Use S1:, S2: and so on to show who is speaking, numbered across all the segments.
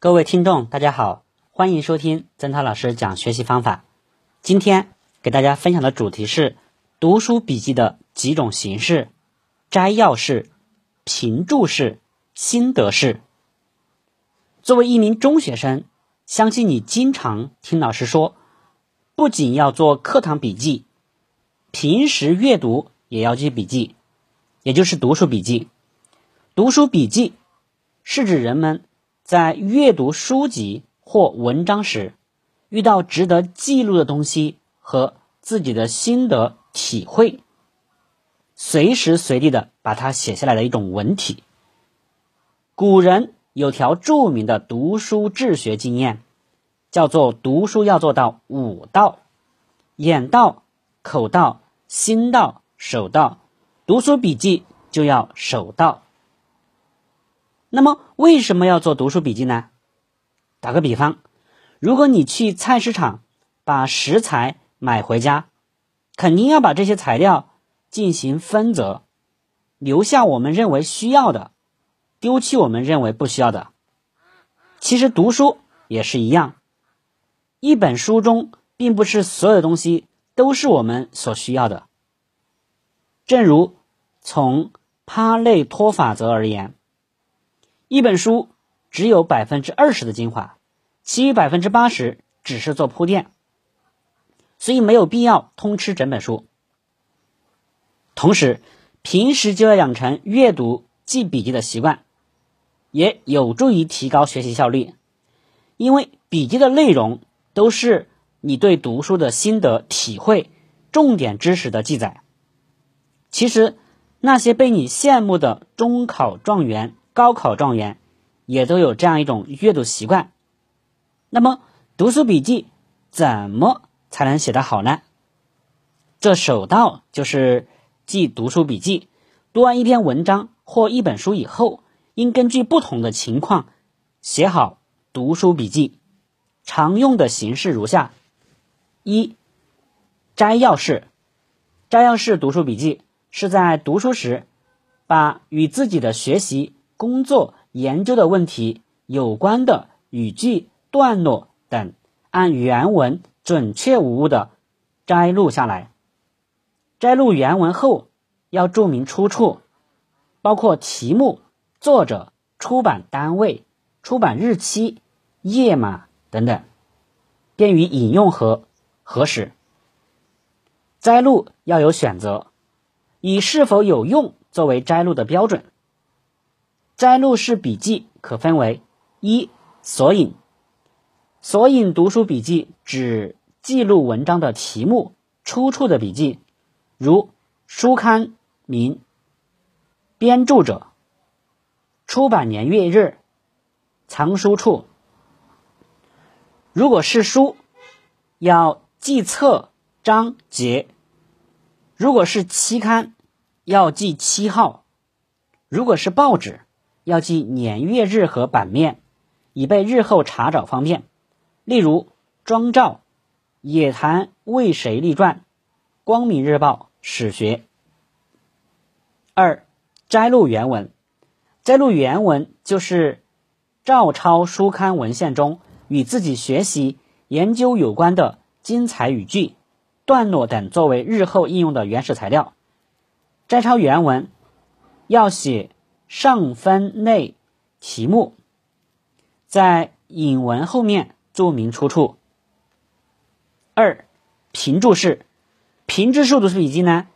S1: 各位听众，大家好，欢迎收听曾涛老师讲学习方法。今天给大家分享的主题是读书笔记的几种形式：摘要式、评注式、心得式。作为一名中学生，相信你经常听老师说，不仅要做课堂笔记，平时阅读也要记笔记，也就是读书笔记。读书笔记是指人们。在阅读书籍或文章时，遇到值得记录的东西和自己的心得体会，随时随地的把它写下来的一种文体。古人有条著名的读书治学经验，叫做读书要做到五到：眼到、口到、心到、手到。读书笔记就要手到。那么为什么要做读书笔记呢？打个比方，如果你去菜市场把食材买回家，肯定要把这些材料进行分择，留下我们认为需要的，丢弃我们认为不需要的。其实读书也是一样，一本书中并不是所有的东西都是我们所需要的。正如从帕累托法则而言。一本书只有百分之二十的精华，其余百分之八十只是做铺垫，所以没有必要通吃整本书。同时，平时就要养成阅读记笔记的习惯，也有助于提高学习效率。因为笔记的内容都是你对读书的心得体会、重点知识的记载。其实，那些被你羡慕的中考状元。高考状元也都有这样一种阅读习惯。那么，读书笔记怎么才能写得好呢？这首道就是记读书笔记。读完一篇文章或一本书以后，应根据不同的情况写好读书笔记。常用的形式如下：一、摘要式。摘要式读书笔记是在读书时，把与自己的学习。工作研究的问题有关的语句、段落等，按原文准确无误的摘录下来。摘录原文后，要注明出处，包括题目、作者、出版单位、出版日期、页码等等，便于引用和核实。摘录要有选择，以是否有用作为摘录的标准。摘录式笔记可分为一索引，索引读书笔记指记录文章的题目、出处的笔记，如书刊名、编著者、出版年月日、藏书处。如果是书，要记册、章节；如果是期刊，要记期号；如果是报纸。要记年月日和版面，以备日后查找方便。例如，《庄照》《野谈为谁立传》《光明日报》史学。二、摘录原文。摘录原文就是照抄书刊文献中与自己学习研究有关的精彩语句、段落等，作为日后应用的原始材料。摘抄原文要写。上分类题目，在引文后面注明出处。二、评注式，评注式读书笔记呢，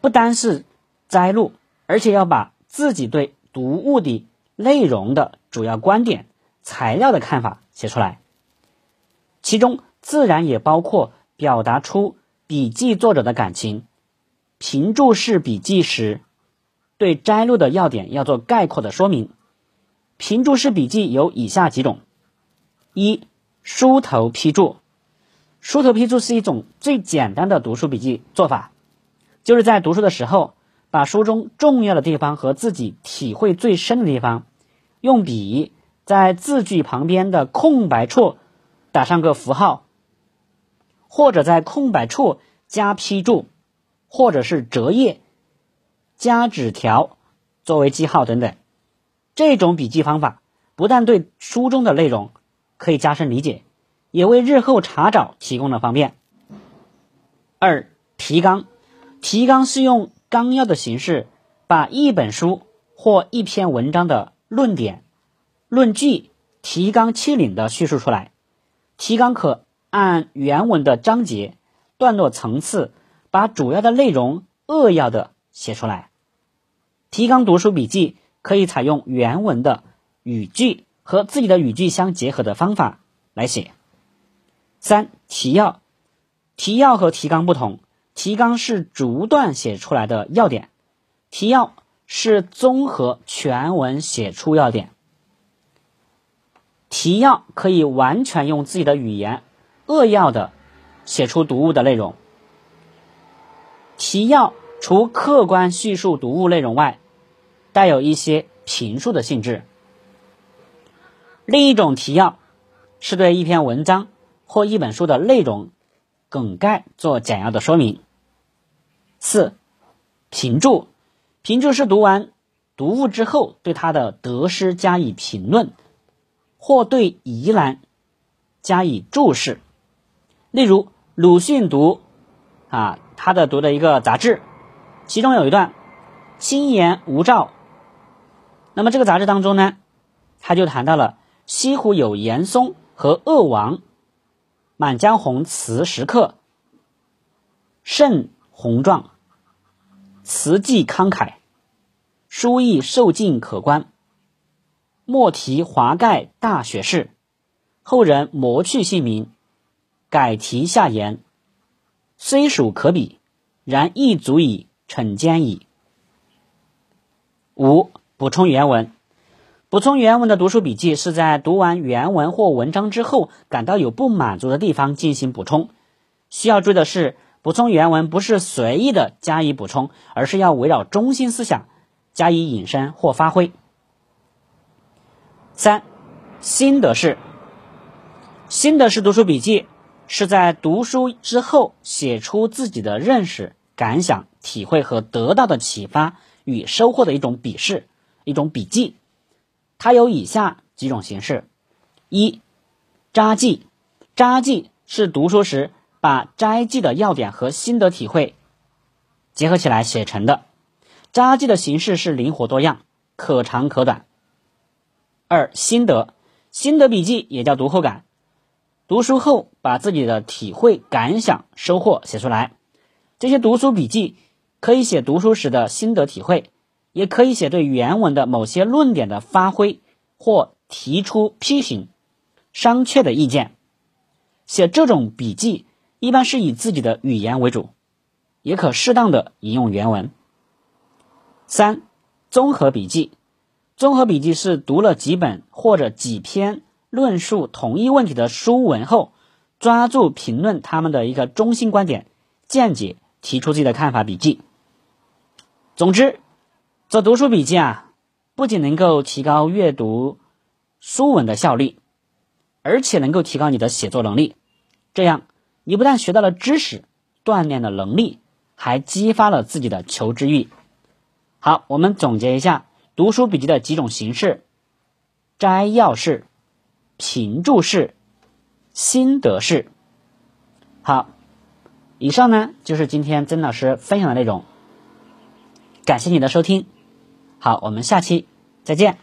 S1: 不单是摘录，而且要把自己对读物的内容的主要观点、材料的看法写出来，其中自然也包括表达出笔记作者的感情。评注式笔记时。对摘录的要点要做概括的说明。评注式笔记有以下几种：一、书头批注。书头批注是一种最简单的读书笔记做法，就是在读书的时候，把书中重要的地方和自己体会最深的地方，用笔在字句旁边的空白处打上个符号，或者在空白处加批注，或者是折页。加纸条作为记号等等，这种笔记方法不但对书中的内容可以加深理解，也为日后查找提供了方便。二、提纲，提纲是用纲要的形式，把一本书或一篇文章的论点、论据、提纲挈领的叙述出来。提纲可按原文的章节、段落层次，把主要的内容扼要的写出来。提纲读书笔记可以采用原文的语句和自己的语句相结合的方法来写。三、提要，提要和提纲不同，提纲是逐段写出来的要点，提要是综合全文写出要点。提要可以完全用自己的语言扼要的写出读物的内容。提要除客观叙述读物内容外，带有一些评述的性质。另一种提要是对一篇文章或一本书的内容梗概做简要的说明。四、评注，评注是读完读物之后对它的得失加以评论，或对疑难加以注释。例如，鲁迅读啊他的读的一个杂志，其中有一段“心言无照”。那么这个杂志当中呢，他就谈到了西湖有严嵩和鄂王，《满江红》词时刻甚宏壮，词迹慷慨，书意受尽可观。莫题华盖大学士，后人磨去姓名，改题下言，虽属可比，然亦足以惩奸矣。五。补充原文，补充原文的读书笔记是在读完原文或文章之后，感到有不满足的地方进行补充。需要注意的是，补充原文不是随意的加以补充，而是要围绕中心思想加以引申或发挥。三，心得是，心得是读书笔记是在读书之后写出自己的认识、感想、体会和得到的启发与收获的一种笔试。一种笔记，它有以下几种形式：一、札记，札记是读书时把摘记的要点和心得体会结合起来写成的。札记的形式是灵活多样，可长可短。二、心得，心得笔记也叫读后感，读书后把自己的体会、感想、收获写出来。这些读书笔记可以写读书时的心得体会。也可以写对原文的某些论点的发挥或提出批评、商榷的意见。写这种笔记一般是以自己的语言为主，也可适当的引用原文。三、综合笔记，综合笔记是读了几本或者几篇论述同一问题的书文后，抓住评论他们的一个中心观点、见解，提出自己的看法。笔记。总之。做读书笔记啊，不仅能够提高阅读书文的效率，而且能够提高你的写作能力。这样，你不但学到了知识，锻炼了能力，还激发了自己的求知欲。好，我们总结一下读书笔记的几种形式：摘要式、评注式、心得式。好，以上呢就是今天曾老师分享的内容。感谢你的收听。好，我们下期再见。